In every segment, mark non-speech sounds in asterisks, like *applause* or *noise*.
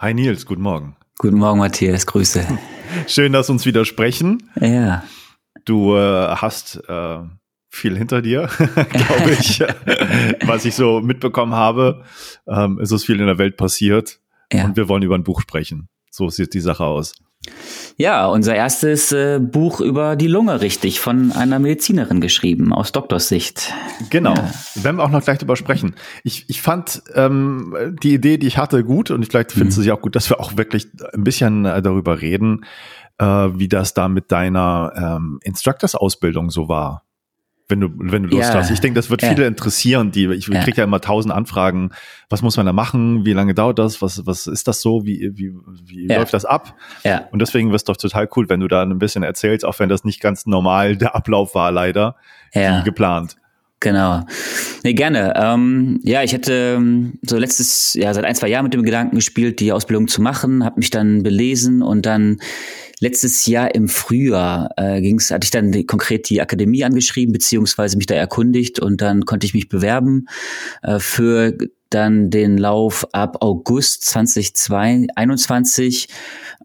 Hi Nils, guten Morgen. Guten Morgen, Matthias, Grüße. Schön, dass wir uns wieder sprechen. Ja. Du äh, hast äh, viel hinter dir, *laughs* glaube *laughs* ich. Was ich so mitbekommen habe, ähm, ist es viel in der Welt passiert. Ja. Und wir wollen über ein Buch sprechen. So sieht die Sache aus. Ja, unser erstes äh, Buch über die Lunge, richtig, von einer Medizinerin geschrieben, aus Doktorsicht. Genau, ja. werden wir auch noch gleich drüber sprechen. Ich, ich fand ähm, die Idee, die ich hatte, gut und vielleicht findest mhm. du sie auch gut, dass wir auch wirklich ein bisschen äh, darüber reden, äh, wie das da mit deiner ähm, Instructors-Ausbildung so war wenn du, wenn du Lust ja. hast. Ich denke, das wird ja. viele interessieren, die, ich ja. kriege ja immer tausend Anfragen, was muss man da machen, wie lange dauert das, was, was ist das so, wie, wie, wie läuft das ab? Ja. Und deswegen es doch total cool, wenn du da ein bisschen erzählst, auch wenn das nicht ganz normal der Ablauf war, leider, ja. wie geplant. Genau. Nee, gerne. Ähm, ja, ich hätte ähm, so letztes, ja, seit ein, zwei Jahren mit dem Gedanken gespielt, die Ausbildung zu machen, habe mich dann belesen und dann letztes Jahr im Frühjahr äh, ging's, hatte ich dann die, konkret die Akademie angeschrieben, beziehungsweise mich da erkundigt und dann konnte ich mich bewerben äh, für dann den Lauf ab August 2021,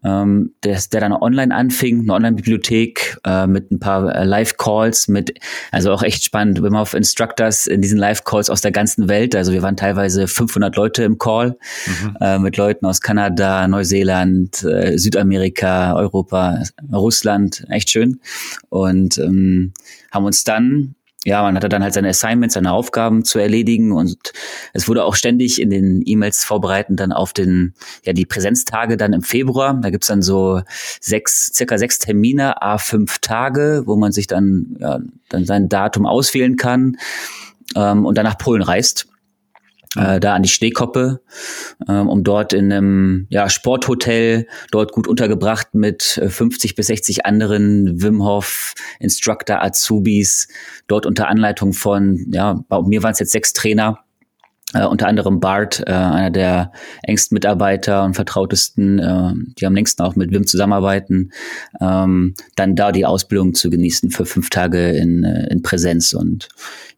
ähm, der, der dann online anfing, eine Online-Bibliothek äh, mit ein paar äh, Live-Calls, mit, also auch echt spannend, man auf Instructors in diesen Live-Calls aus der ganzen Welt, also wir waren teilweise 500 Leute im Call, mhm. äh, mit Leuten aus Kanada, Neuseeland, äh, Südamerika, Europa, Russland, echt schön und ähm, haben uns dann ja, man hatte dann halt seine Assignments, seine Aufgaben zu erledigen und es wurde auch ständig in den E-Mails vorbereitend dann auf den, ja, die Präsenztage dann im Februar. Da gibt's dann so sechs, circa sechs Termine, a fünf Tage, wo man sich dann, ja, dann sein Datum auswählen kann ähm, und dann nach Polen reist äh, da an die Stehkoppe, ähm, um dort in einem ja, Sporthotel, dort gut untergebracht mit 50 äh, bis 60 anderen Wim Hof Instructor Azubis, dort unter Anleitung von, ja, bei mir waren es jetzt sechs Trainer, äh, unter anderem Bart, äh, einer der engsten Mitarbeiter und vertrautesten, äh, die am längsten auch mit Wim zusammenarbeiten, ähm, dann da die Ausbildung zu genießen für fünf Tage in, äh, in Präsenz. Und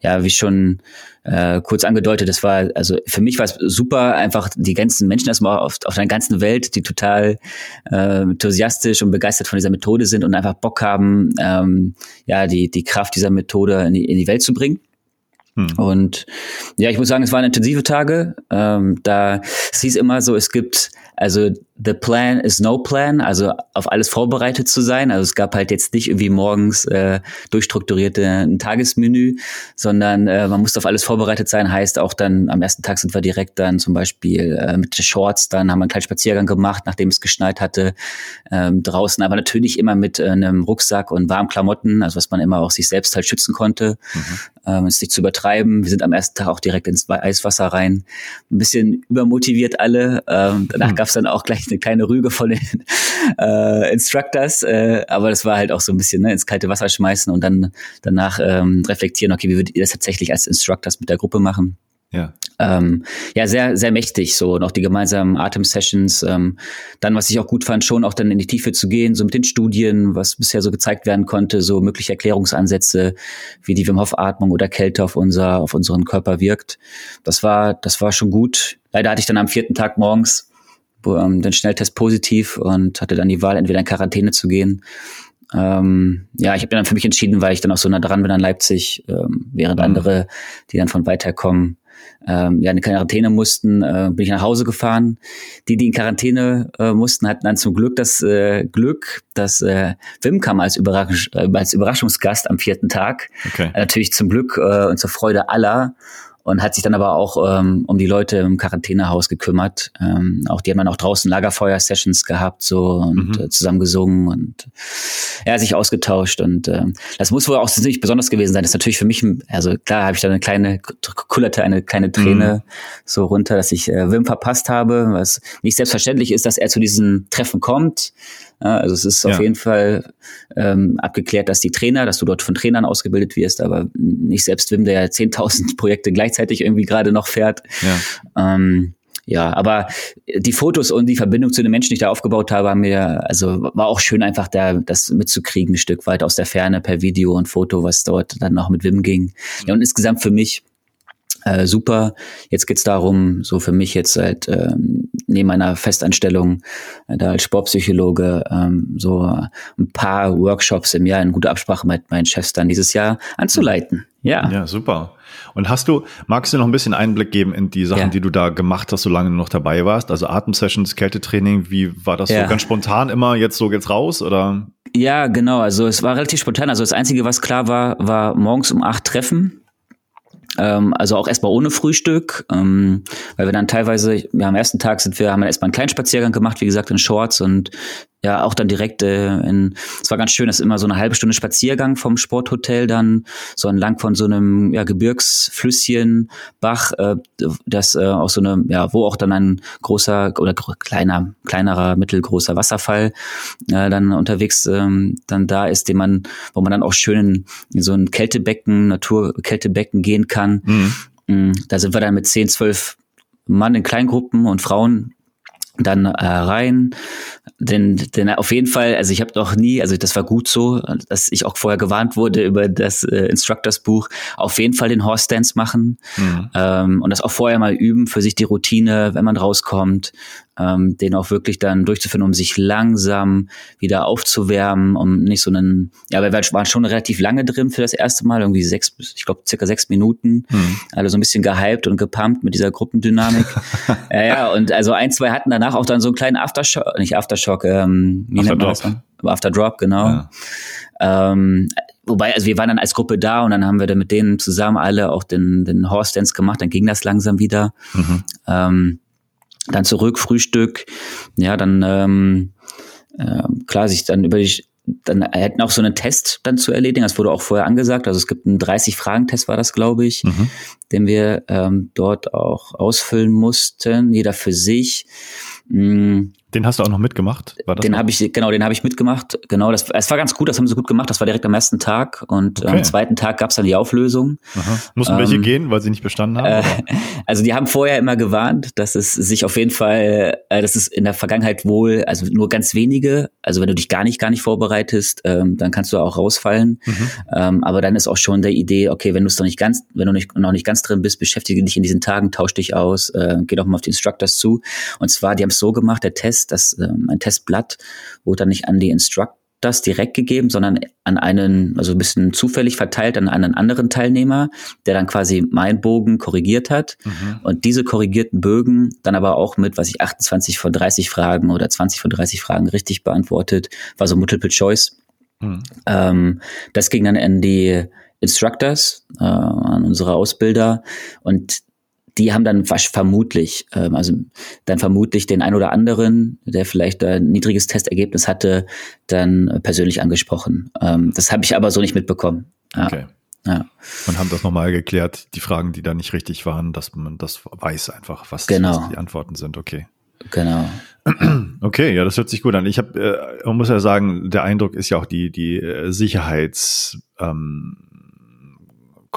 ja, wie schon äh, kurz angedeutet, das war, also für mich war es super, einfach die ganzen Menschen erstmal auf, auf der ganzen Welt, die total äh, enthusiastisch und begeistert von dieser Methode sind und einfach Bock haben, ähm, ja, die, die Kraft dieser Methode in die, in die Welt zu bringen. Hm. Und ja, ich muss sagen, es waren intensive Tage. Ähm, da es hieß immer so, es gibt also the plan is no plan, also auf alles vorbereitet zu sein. Also es gab halt jetzt nicht irgendwie morgens äh, durchstrukturierte ein Tagesmenü, sondern äh, man musste auf alles vorbereitet sein. Heißt auch dann am ersten Tag sind wir direkt dann zum Beispiel äh, mit Shorts, dann haben wir einen kleinen Spaziergang gemacht, nachdem es geschneit hatte ähm, draußen, aber natürlich immer mit äh, einem Rucksack und warmen Klamotten, also was man immer auch sich selbst halt schützen konnte, mhm. Ähm, es nicht zu übertreiben. Wir sind am ersten Tag auch direkt ins Eiswasser rein, ein bisschen übermotiviert alle. Ähm, danach mhm. gab es dann auch gleich eine kleine Rüge von den *laughs* äh, Instructors, äh, aber das war halt auch so ein bisschen ne, ins kalte Wasser schmeißen und dann danach ähm, reflektieren, okay, wie würdet ihr das tatsächlich als Instructors mit der Gruppe machen? Ja. Ähm, ja, sehr, sehr mächtig, so noch die gemeinsamen Atem-Sessions. Ähm, dann, was ich auch gut fand, schon auch dann in die Tiefe zu gehen, so mit den Studien, was bisher so gezeigt werden konnte, so mögliche Erklärungsansätze, wie die Wim Hof-Atmung oder Kälte auf unser, auf unseren Körper wirkt. Das war, das war schon gut. Leider hatte ich dann am vierten Tag morgens ähm, den Schnelltest positiv und hatte dann die Wahl, entweder in Quarantäne zu gehen. Ähm, ja, ich habe dann für mich entschieden, weil ich dann auch so nah dran bin an Leipzig, ähm, während mhm. andere, die dann von weiter kommen, ähm, ja, in Quarantäne mussten, äh, bin ich nach Hause gefahren. Die, die in Quarantäne äh, mussten, hatten dann zum Glück das äh, Glück, dass äh, Wim kam als, Überrasch äh, als Überraschungsgast am vierten Tag. Okay. Natürlich zum Glück äh, und zur Freude aller und hat sich dann aber auch ähm, um die Leute im Quarantänehaus gekümmert. Ähm, auch die haben dann auch draußen Lagerfeuer-Sessions gehabt so und mhm. äh, zusammen gesungen und er hat sich ausgetauscht und äh, das muss wohl auch ziemlich besonders gewesen sein. Das ist natürlich für mich, also klar habe ich da eine kleine, kullerte eine kleine Träne mhm. so runter, dass ich äh, Wim verpasst habe, was nicht selbstverständlich ist, dass er zu diesen Treffen kommt. Ja, also es ist ja. auf jeden Fall ähm, abgeklärt, dass die Trainer, dass du dort von Trainern ausgebildet wirst, aber nicht selbst Wim, der ja 10.000 *laughs* Projekte gleichzeitig irgendwie gerade noch fährt. Ja. Ähm, ja, aber die Fotos und die Verbindung zu den Menschen, die ich da aufgebaut habe, haben mir, also war auch schön einfach da, das mitzukriegen, ein Stück weit aus der Ferne per Video und Foto, was dort dann auch mit Wim ging. Ja, und insgesamt für mich äh, super. Jetzt geht's darum, so für mich jetzt halt ähm, neben meiner Festanstellung äh, da als Sportpsychologe ähm, so ein paar Workshops im Jahr in guter Absprache mit meinen Chefs dann dieses Jahr anzuleiten. Ja. Ja, super. Und hast du, magst du noch ein bisschen Einblick geben in die Sachen, ja. die du da gemacht hast, solange du noch dabei warst? Also Atemsessions, Kältetraining, wie war das ja. so ganz spontan immer, jetzt so geht's raus oder? Ja, genau. Also es war relativ spontan. Also das Einzige, was klar war, war morgens um acht Treffen ähm, also auch erstmal ohne Frühstück, ähm, weil wir dann teilweise, ja, am ersten Tag sind wir, haben wir erstmal einen kleinen Spaziergang gemacht, wie gesagt, in Shorts und ja auch dann direkt äh, in, es war ganz schön, das ist immer so eine halbe Stunde Spaziergang vom Sporthotel dann so entlang von so einem ja, Gebirgsflüsschen Bach, äh, das äh, auch so eine, ja, wo auch dann ein großer oder kleiner, kleinerer, mittelgroßer Wasserfall äh, dann unterwegs ähm, dann da ist, den man, wo man dann auch schön in, in so ein Kältebecken, Naturkältebecken gehen kann. Mhm. Mm, da sind wir dann mit zehn, zwölf Mann in Kleingruppen und Frauen dann äh, rein. Denn, denn auf jeden Fall, also ich habe noch nie, also das war gut so, dass ich auch vorher gewarnt wurde über das äh, Instructors-Buch, auf jeden Fall den Horse Dance machen mhm. ähm, und das auch vorher mal üben, für sich die Routine, wenn man rauskommt, ähm, den auch wirklich dann durchzuführen, um sich langsam wieder aufzuwärmen, um nicht so einen, ja, wir waren schon relativ lange drin für das erste Mal, irgendwie sechs, ich glaube circa sechs Minuten, mhm. alle so ein bisschen gehypt und gepumpt mit dieser Gruppendynamik. *laughs* ja, ja, und also ein, zwei hatten danach auch dann so einen kleinen Aftershock, nicht Aftershock, ähm, wie After nennt man Drop. das? Afterdrop, genau. Ja. Ähm, wobei, also wir waren dann als Gruppe da und dann haben wir dann mit denen zusammen alle auch den, den Horse Dance gemacht, dann ging das langsam wieder. Mhm. Ähm, dann zurück, Frühstück, ja, dann ähm, äh, klar, sich dann über die dann hätten auch so einen Test dann zu erledigen. Das wurde auch vorher angesagt. Also es gibt einen 30-Fragen-Test, war das, glaube ich, mhm. den wir ähm, dort auch ausfüllen mussten, jeder für sich. Mhm. Den hast du auch noch mitgemacht? Den habe ich genau, den habe ich mitgemacht. Genau, das es war ganz gut, das haben sie gut gemacht. Das war direkt am ersten Tag und okay. am zweiten Tag gab es dann die Auflösung. Aha. Mussten ähm, welche gehen, weil sie nicht bestanden haben? Äh, *laughs* also die haben vorher immer gewarnt, dass es sich auf jeden Fall, äh, das ist in der Vergangenheit wohl, also nur ganz wenige. Also wenn du dich gar nicht, gar nicht vorbereitest, ähm, dann kannst du auch rausfallen. Mhm. Ähm, aber dann ist auch schon der Idee, okay, wenn du es noch nicht ganz, wenn du nicht, noch nicht ganz drin bist, beschäftige dich in diesen Tagen, tausch dich aus, äh, geh doch mal auf die Instructors zu. Und zwar, die haben es so gemacht, der Test Test, das, ähm, ein Testblatt wurde dann nicht an die Instructors direkt gegeben, sondern an einen, also ein bisschen zufällig verteilt an einen anderen Teilnehmer, der dann quasi meinen Bogen korrigiert hat. Mhm. Und diese korrigierten Bögen dann aber auch mit, was ich 28 von 30 Fragen oder 20 von 30 Fragen richtig beantwortet, war so Multiple Choice. Mhm. Ähm, das ging dann an die Instructors, äh, an unsere Ausbilder. Und die haben dann vermutlich, ähm, also dann vermutlich den ein oder anderen, der vielleicht ein niedriges Testergebnis hatte, dann persönlich angesprochen. Ähm, das habe ich aber so nicht mitbekommen. Ja. Okay. Ja. Und haben das nochmal geklärt, die Fragen, die da nicht richtig waren, dass man das weiß einfach, was, genau. was die Antworten sind. Okay. Genau. *clears throat* Okay, ja, das hört sich gut an. Ich habe, äh, man muss ja sagen, der Eindruck ist ja auch die die äh, Sicherheits ähm,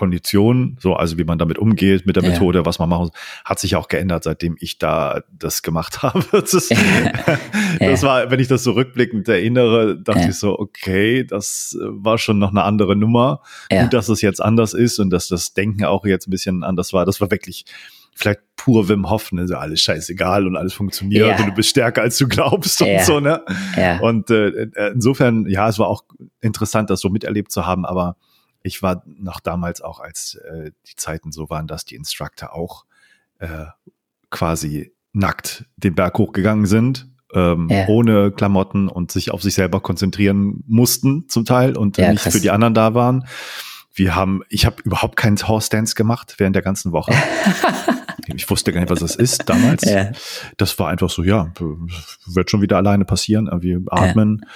Konditionen, so also wie man damit umgeht mit der ja. Methode, was man machen hat sich auch geändert, seitdem ich da das gemacht *laughs* habe. Das, ist, *laughs* das war, wenn ich das so rückblickend erinnere, dachte ich so, okay, das war schon noch eine andere Nummer. Gut, dass es jetzt anders ist und dass das Denken auch jetzt ein bisschen anders war. Das war wirklich vielleicht pur Wim Hof, ne? Alles scheißegal und alles funktioniert ja. und du bist stärker als du glaubst und so, ne? Ja. Und äh, insofern, ja, es war auch interessant, das so miterlebt zu haben, aber ich war noch damals auch, als äh, die Zeiten so waren, dass die Instructor auch äh, quasi nackt den Berg hochgegangen sind, ähm, ja. ohne Klamotten und sich auf sich selber konzentrieren mussten zum Teil und ja, nicht krass. für die anderen da waren. Wir haben, ich habe überhaupt keinen Horse Dance gemacht während der ganzen Woche. *laughs* ich wusste gar nicht, was das ist damals. Ja. Das war einfach so, ja, wird schon wieder alleine passieren, irgendwie atmen. Ja.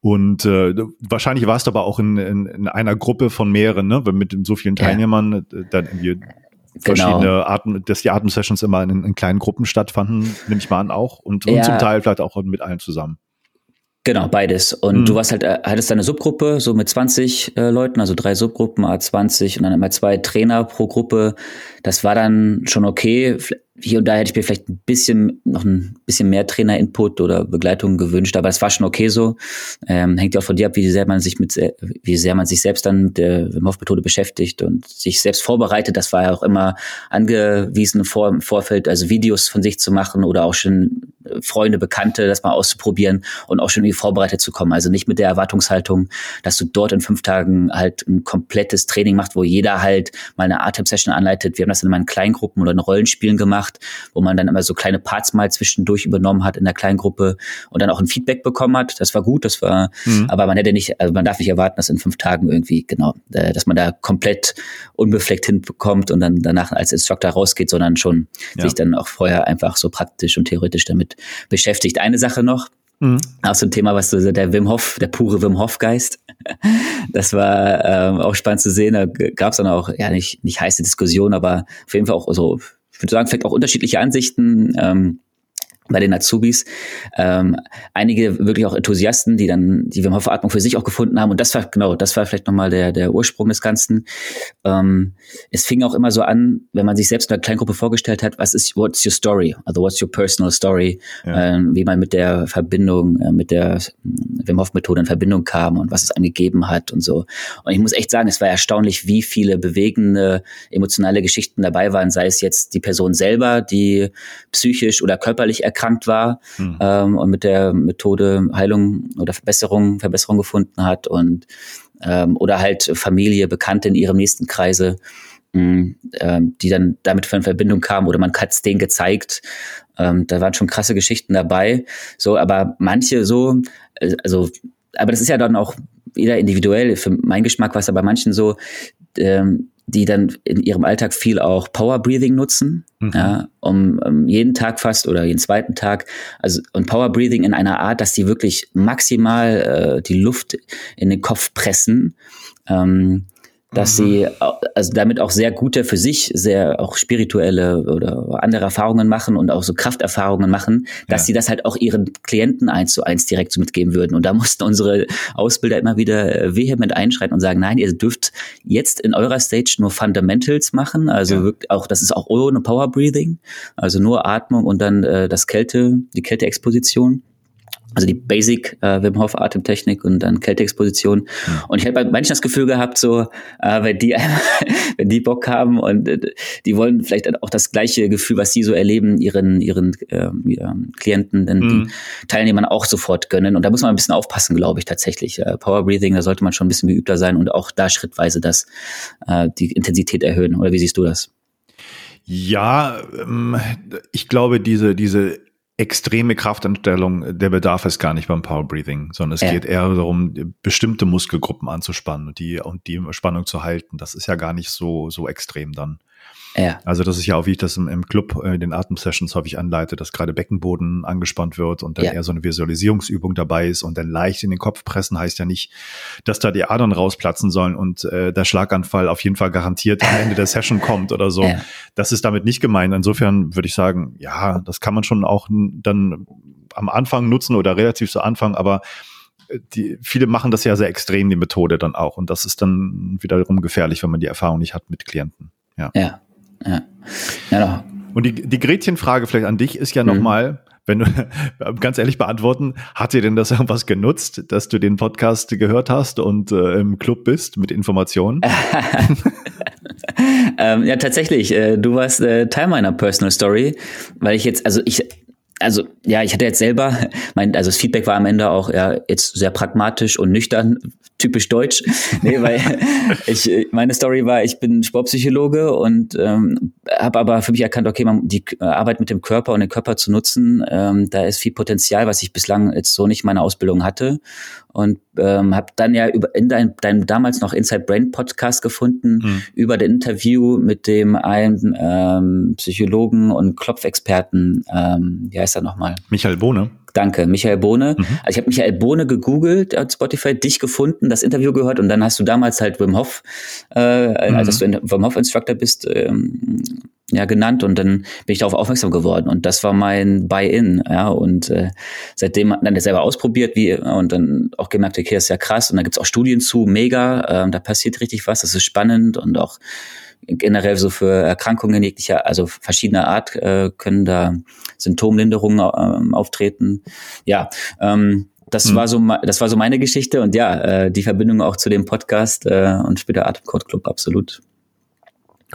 Und äh, wahrscheinlich war es aber auch in, in, in einer Gruppe von mehreren, ne? mit so vielen Teilnehmern äh, dann irgendwie verschiedene genau. Arten, dass die Atemsessions immer in, in, kleinen Gruppen stattfanden, nehme ich mal an auch. Und, und zum Teil vielleicht auch mit allen zusammen. Genau, beides. Und mhm. du warst halt, äh, hattest eine Subgruppe, so mit 20 äh, Leuten, also drei Subgruppen, A20 und dann immer zwei Trainer pro Gruppe. Das war dann schon okay. Hier und da hätte ich mir vielleicht ein bisschen noch ein bisschen mehr Trainer-Input oder Begleitung gewünscht, aber es war schon okay so. Ähm, hängt ja auch von dir ab, wie sehr man sich mit wie sehr man sich selbst dann mit der Wim Hof Methode beschäftigt und sich selbst vorbereitet. Das war ja auch immer angewiesen vor im Vorfeld, also Videos von sich zu machen oder auch schon Freunde, Bekannte, das mal auszuprobieren und auch schon irgendwie vorbereitet zu kommen. Also nicht mit der Erwartungshaltung, dass du dort in fünf Tagen halt ein komplettes Training machst, wo jeder halt mal eine Atem-Session anleitet. Wir haben das in meinen Kleingruppen oder in Rollenspielen gemacht, wo man dann immer so kleine Parts mal zwischendurch übernommen hat in der Kleingruppe und dann auch ein Feedback bekommen hat. Das war gut, das war, mhm. aber man hätte nicht, also man darf nicht erwarten, dass in fünf Tagen irgendwie, genau, äh, dass man da komplett unbefleckt hinbekommt und dann danach als Instructor rausgeht, sondern schon ja. sich dann auch vorher einfach so praktisch und theoretisch damit beschäftigt. Eine Sache noch, Mhm. Auch so ein Thema, was so der Wim Hof, der pure Wim Hof Geist. *laughs* Das war ähm, auch spannend zu sehen. Da gab es dann auch ja nicht nicht heiße Diskussionen, aber auf jeden Fall auch so, ich würde sagen, vielleicht auch unterschiedliche Ansichten. Ähm, bei den Azubis. Ähm, einige wirklich auch Enthusiasten, die dann die Wim Hof Atmung für sich auch gefunden haben. Und das war genau, das war vielleicht nochmal der, der Ursprung des Ganzen. Ähm, es fing auch immer so an, wenn man sich selbst in einer Kleingruppe vorgestellt hat, was ist, what's your story? Also what's your personal story? Ja. Ähm, wie man mit der Verbindung, äh, mit der Wim Hof Methode in Verbindung kam und was es einem gegeben hat und so. Und ich muss echt sagen, es war erstaunlich, wie viele bewegende, emotionale Geschichten dabei waren, sei es jetzt die Person selber, die psychisch oder körperlich erkrankt erkrankt war mhm. ähm, und mit der Methode Heilung oder Verbesserung, Verbesserung gefunden hat und ähm, oder halt Familie, Bekannte in ihrem nächsten Kreise, mh, mm, ähm, die dann damit in Verbindung kamen oder man hat es denen gezeigt. Ähm, da waren schon krasse Geschichten dabei. So, aber manche so, äh, also, aber das ist ja dann auch wieder individuell. Für meinen Geschmack war es aber manchen so, ähm, die dann in ihrem Alltag viel auch Power Breathing nutzen, mhm. ja, um, um, jeden Tag fast oder jeden zweiten Tag, also und Power Breathing in einer Art, dass sie wirklich maximal äh, die Luft in den Kopf pressen. Ähm, dass mhm. sie also damit auch sehr gute für sich sehr auch spirituelle oder andere Erfahrungen machen und auch so Krafterfahrungen machen, dass ja. sie das halt auch ihren Klienten eins zu eins direkt so mitgeben würden. Und da mussten unsere Ausbilder immer wieder äh, vehement einschreiten und sagen, nein, ihr dürft jetzt in eurer Stage nur Fundamentals machen, also ja. wirklich auch das ist auch ohne Power Breathing, also nur Atmung und dann äh, das Kälte, die Kälteexposition also die Basic äh, Wim Hof Atemtechnik und dann Kälteexposition. Und ich habe bei manchen das Gefühl gehabt, so äh, wenn die *laughs* wenn die Bock haben und äh, die wollen vielleicht auch das gleiche Gefühl, was sie so erleben, ihren ihren äh, Klienten, den, mhm. den Teilnehmern auch sofort gönnen. Und da muss man ein bisschen aufpassen, glaube ich tatsächlich. Äh, Power Breathing, da sollte man schon ein bisschen geübter sein und auch da schrittweise das äh, die Intensität erhöhen. Oder wie siehst du das? Ja, ähm, ich glaube, diese, diese extreme Kraftanstellung, der Bedarf ist gar nicht beim Power Breathing, sondern es ja. geht eher darum, bestimmte Muskelgruppen anzuspannen und die, und die Spannung zu halten. Das ist ja gar nicht so, so extrem dann. Ja. Also das ist ja auch, wie ich das im, im Club äh, in den Atemsessions häufig anleite, dass gerade Beckenboden angespannt wird und dann ja. eher so eine Visualisierungsübung dabei ist und dann leicht in den Kopf pressen heißt ja nicht, dass da die Adern rausplatzen sollen und äh, der Schlaganfall auf jeden Fall garantiert am Ende der Session kommt oder so. Ja. Das ist damit nicht gemeint. Insofern würde ich sagen, ja, das kann man schon auch dann am Anfang nutzen oder relativ zu Anfang, aber äh, die, viele machen das ja sehr extrem, die Methode dann auch. Und das ist dann wiederum gefährlich, wenn man die Erfahrung nicht hat mit Klienten. Ja. ja ja. ja Und die, die Gretchenfrage vielleicht an dich ist ja mhm. nochmal, wenn du *laughs* ganz ehrlich beantworten, hat dir denn das irgendwas genutzt, dass du den Podcast gehört hast und äh, im Club bist mit Informationen? *laughs* ähm, ja, tatsächlich. Äh, du warst äh, Teil meiner Personal Story, weil ich jetzt, also ich also ja, ich hatte jetzt selber, *laughs* mein, also das Feedback war am Ende auch ja jetzt sehr pragmatisch und nüchtern, *laughs* typisch deutsch. *laughs* Nee, weil ich, meine Story war, ich bin Sportpsychologe und ähm, habe aber für mich erkannt, okay, man, die Arbeit mit dem Körper und den Körper zu nutzen, ähm, da ist viel Potenzial, was ich bislang jetzt so nicht in meiner Ausbildung hatte und ähm, habe dann ja über in deinem dein damals noch Inside Brain Podcast gefunden mhm. über das Interview mit dem einen ähm, Psychologen und Klopfexperten, ähm, wie heißt er nochmal? Michael Bohne. Danke, Michael Bohne. Mhm. Also ich habe Michael Bohne gegoogelt auf Spotify, dich gefunden, das Interview gehört und dann hast du damals halt Wim Hof, äh, mhm. als du ein Wim Hof Instructor bist, ähm, ja genannt und dann bin ich darauf aufmerksam geworden und das war mein Buy-in, ja und äh, seitdem dann der selber ausprobiert wie und dann auch gemerkt, okay, das ist ja krass und da gibt's auch Studien zu, mega, äh, da passiert richtig was, das ist spannend und auch generell so für Erkrankungen jeglicher, also verschiedener Art äh, können da Symptomlinderungen äh, auftreten. Ja, ähm, das mhm. war so, das war so meine Geschichte und ja, äh, die Verbindung auch zu dem Podcast äh, und später Atemcode Club absolut.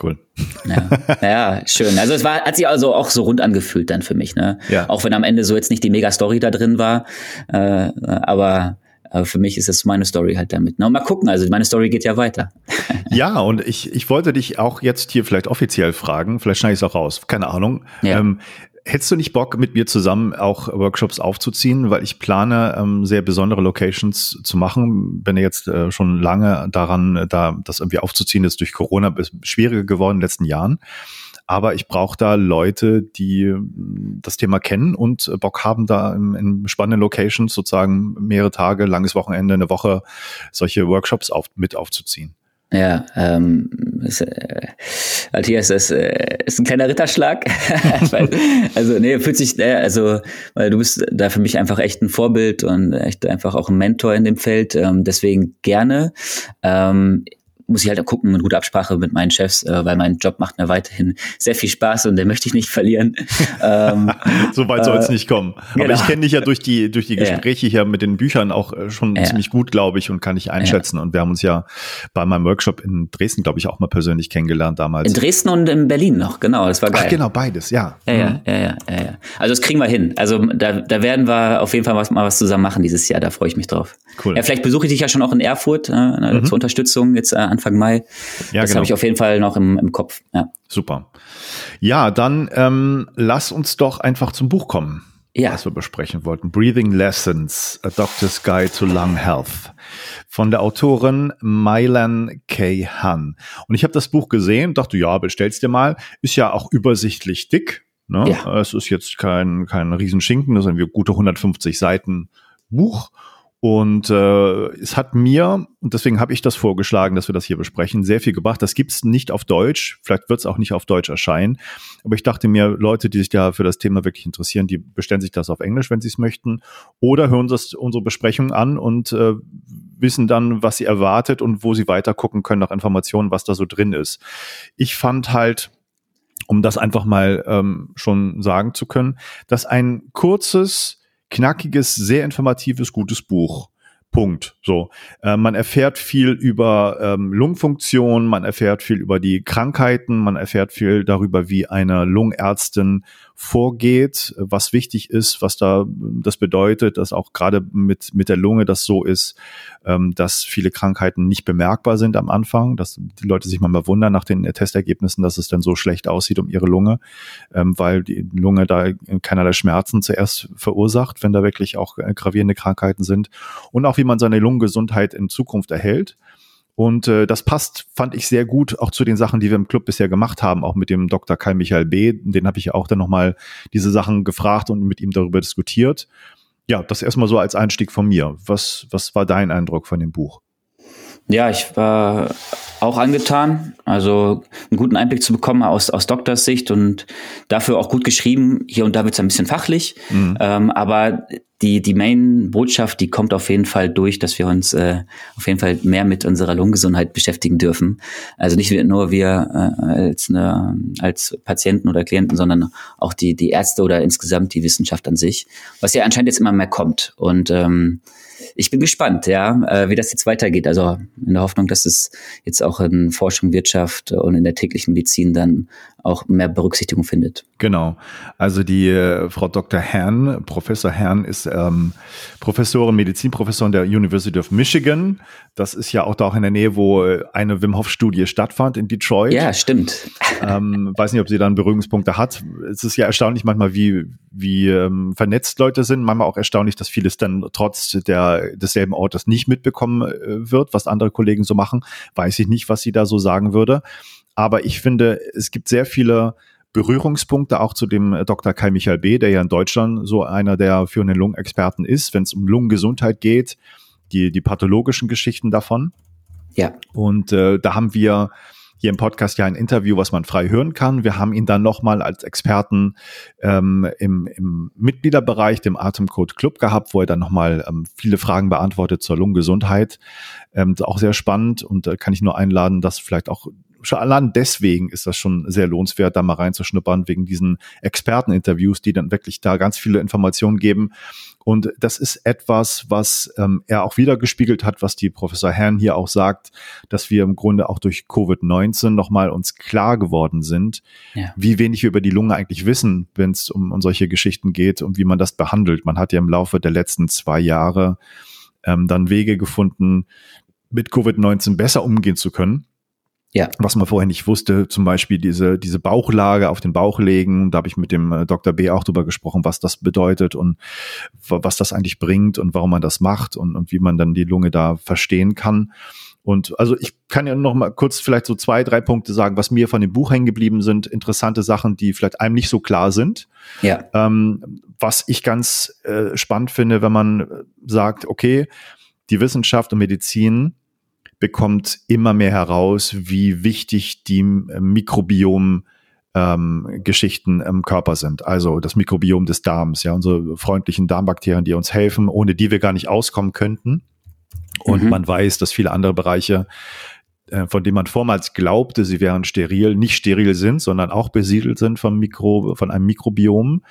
Cool. Ja, ja, schön. Also es war, hat sich also auch so rund angefühlt dann für mich, ne? Ja. Auch wenn am Ende so jetzt nicht die Mega-Story da drin war, äh, aber aber für mich ist es meine Story halt damit. Na, ne? mal gucken, also meine Story geht ja weiter. *laughs* Ja, und ich, ich wollte dich auch jetzt hier vielleicht offiziell fragen, vielleicht schneide ich es auch raus, keine Ahnung. Ja. Ähm, Hättest du nicht Bock, mit mir zusammen auch Workshops aufzuziehen? Weil ich plane, ähm, sehr besondere Locations zu machen. Bin jetzt äh, schon lange daran, da das irgendwie aufzuziehen. Das ist durch Corona schwieriger geworden in den letzten Jahren. Aber ich brauche da Leute, die ähm, das Thema kennen und Bock haben, da in, in spannenden Locations sozusagen mehrere Tage, langes Wochenende, eine Woche solche Workshops auf, mit aufzuziehen. Ja, ähm, ist, äh, Matthias, das äh, ist ein kleiner Ritterschlag. *laughs* also, nee, fühlt sich, äh, also, weil du bist da für mich einfach echt ein Vorbild und echt einfach auch ein Mentor in dem Feld. Ähm, deswegen gerne. Ähm, muss ich halt gucken, in guter Absprache mit meinen Chefs, äh, weil mein Job macht mir weiterhin sehr viel Spaß und den möchte ich nicht verlieren. *laughs* ähm, so weit soll es äh, nicht kommen. Aber genau. ich kenne dich ja durch die, durch die Gespräche ja. hier mit den Büchern auch äh, schon ja. ziemlich gut, glaube ich, und kann ich einschätzen. Ja. Und wir haben uns ja bei meinem Workshop in Dresden, glaube ich, auch mal persönlich kennengelernt damals. In Dresden und in Berlin noch, genau, das war geil. Ach genau, beides, ja. Ja, ja, mhm. ja, ja, ja, Also das kriegen wir hin. Also da, da werden wir auf jeden Fall was, mal was zusammen machen dieses Jahr, da freue ich mich drauf. Cool. Ja, vielleicht besuche ich dich ja schon auch in Erfurt äh, mhm. zur Unterstützung jetzt äh, Anfang Mai. Ja, das genau. habe ich auf jeden Fall noch im, im Kopf. Ja. Super. Ja, dann ähm, lass uns doch einfach zum Buch kommen. Ja. Was wir besprechen wollten. Breathing Lessons, A Doctor's Guide to Lung Health von der Autorin Mylan K. Han. Und ich habe das Buch gesehen, dachte, ja, bestell's dir mal. Ist ja auch übersichtlich dick. Ne? Ja. Es ist jetzt kein, kein Riesenschinken, das sind wir gute 150 Seiten Buch. Und äh, es hat mir, und deswegen habe ich das vorgeschlagen, dass wir das hier besprechen, sehr viel gebracht. Das gibt's nicht auf Deutsch, vielleicht wird es auch nicht auf Deutsch erscheinen. Aber ich dachte mir, Leute, die sich da für das Thema wirklich interessieren, die bestellen sich das auf Englisch, wenn sie es möchten, oder hören das, unsere Besprechung an und äh, wissen dann, was sie erwartet und wo sie weiter gucken können nach Informationen, was da so drin ist. Ich fand halt, um das einfach mal ähm, schon sagen zu können, dass ein kurzes, knackiges, sehr informatives, gutes Buch. Punkt. So, äh, man erfährt viel über ähm, Lungenfunktion, man erfährt viel über die Krankheiten, man erfährt viel darüber, wie eine Lungenärztin vorgeht, was wichtig ist, was da das bedeutet, dass auch gerade mit, mit der Lunge das so ist, ähm, dass viele Krankheiten nicht bemerkbar sind am Anfang, dass die Leute sich manchmal wundern nach den Testergebnissen, dass es dann so schlecht aussieht um ihre Lunge, ähm, weil die Lunge da keinerlei Schmerzen zuerst verursacht, wenn da wirklich auch äh, gravierende Krankheiten sind und auch wie man seine Lungengesundheit in Zukunft erhält. Und äh, das passt, fand ich sehr gut, auch zu den Sachen, die wir im Club bisher gemacht haben, auch mit dem Dr. Kai Michael B. Den habe ich ja auch dann nochmal diese Sachen gefragt und mit ihm darüber diskutiert. Ja, das erstmal so als Einstieg von mir. Was, was war dein Eindruck von dem Buch? Ja, ich war auch angetan, also einen guten Einblick zu bekommen aus, aus Doktors Sicht und dafür auch gut geschrieben. Hier und da wird es ein bisschen fachlich, mhm. ähm, aber die, die Main-Botschaft, die kommt auf jeden Fall durch, dass wir uns äh, auf jeden Fall mehr mit unserer Lungengesundheit beschäftigen dürfen. Also nicht nur wir äh, als, eine, als Patienten oder Klienten, sondern auch die, die Ärzte oder insgesamt die Wissenschaft an sich, was ja anscheinend jetzt immer mehr kommt. Und ähm, ich bin gespannt, ja, äh, wie das jetzt weitergeht. Also in der Hoffnung, dass es jetzt auch in Forschung, Wirtschaft und in der täglichen Medizin dann auch mehr Berücksichtigung findet. Genau. Also die äh, Frau Dr. Herrn, Professor Herrn ist ähm, Professorin, Medizinprofessorin der University of Michigan. Das ist ja auch da auch in der Nähe, wo äh, eine Wim Hof Studie stattfand in Detroit. Ja, stimmt. *laughs* Ähm, weiß nicht, ob sie dann Berührungspunkte hat. Es ist ja erstaunlich manchmal, wie wie ähm, vernetzt Leute sind. Manchmal auch erstaunlich, dass vieles dann trotz der desselben Ortes nicht mitbekommen äh, wird, was andere Kollegen so machen. Weiß ich nicht, was sie da so sagen würde. Aber ich finde, es gibt sehr viele Berührungspunkte auch zu dem äh, Dr. Kai Michael B., der ja in Deutschland so einer der führenden Lungenexperten ist, wenn es um Lungengesundheit geht, die, die pathologischen Geschichten davon. Ja. Und äh, da haben wir hier im Podcast ja ein Interview, was man frei hören kann. Wir haben ihn dann nochmal als Experten ähm, im, im Mitgliederbereich, dem Atemcode Club gehabt, wo er dann nochmal ähm, viele Fragen beantwortet zur Lungengesundheit. Ähm, auch sehr spannend und äh, kann ich nur einladen, das vielleicht auch schon allein deswegen ist das schon sehr lohnenswert, da mal reinzuschnuppern, wegen diesen Experteninterviews, die dann wirklich da ganz viele Informationen geben. Und das ist etwas, was ähm, er auch wieder gespiegelt hat, was die Professor Herrn hier auch sagt, dass wir im Grunde auch durch Covid-19 nochmal uns klar geworden sind, ja. wie wenig wir über die Lunge eigentlich wissen, wenn es um, um solche Geschichten geht und wie man das behandelt. Man hat ja im Laufe der letzten zwei Jahre ähm, dann Wege gefunden, mit Covid-19 besser umgehen zu können. Ja. Was man vorher nicht wusste, zum Beispiel diese, diese Bauchlage auf den Bauch legen. Da habe ich mit dem äh, Dr. B auch drüber gesprochen, was das bedeutet und was das eigentlich bringt und warum man das macht und, und wie man dann die Lunge da verstehen kann. Und also ich kann ja noch mal kurz vielleicht so zwei, drei Punkte sagen, was mir von dem Buch hängen geblieben sind. Interessante Sachen, die vielleicht einem nicht so klar sind. Ja. Ähm, was ich ganz äh, spannend finde, wenn man sagt, okay, die Wissenschaft und Medizin bekommt immer mehr heraus, wie wichtig die äh, Mikrobiom ähm, Geschichten im Körper sind. Also das Mikrobiom des Darms, ja, unsere freundlichen Darmbakterien, die uns helfen, ohne die wir gar nicht auskommen könnten. Und mhm. man weiß, dass viele andere Bereiche, von denen man vormals glaubte, sie wären steril, nicht steril sind, sondern auch besiedelt sind vom Mikro, von einem Mikrobiom.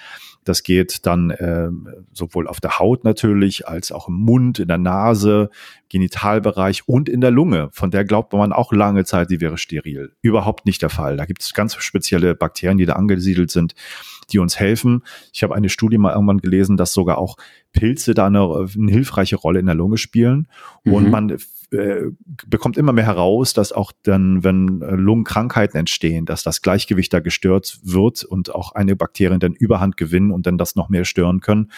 Das geht dann äh, sowohl auf der Haut natürlich, als auch im Mund, in der Nase, Genitalbereich und in der Lunge. Von der glaubt man auch lange Zeit, die wäre steril. Überhaupt nicht der Fall. Da gibt es ganz spezielle Bakterien, die da angesiedelt sind, die uns helfen. Ich habe eine Studie mal irgendwann gelesen, dass sogar auch Pilze da eine, eine hilfreiche Rolle in der Lunge spielen. Mhm. Und man äh, bekommt immer mehr heraus, dass auch dann, wenn äh, Lungenkrankheiten entstehen, dass das Gleichgewicht da gestört wird und auch eine Bakterien dann Überhand gewinnen und dann das noch mehr stören können.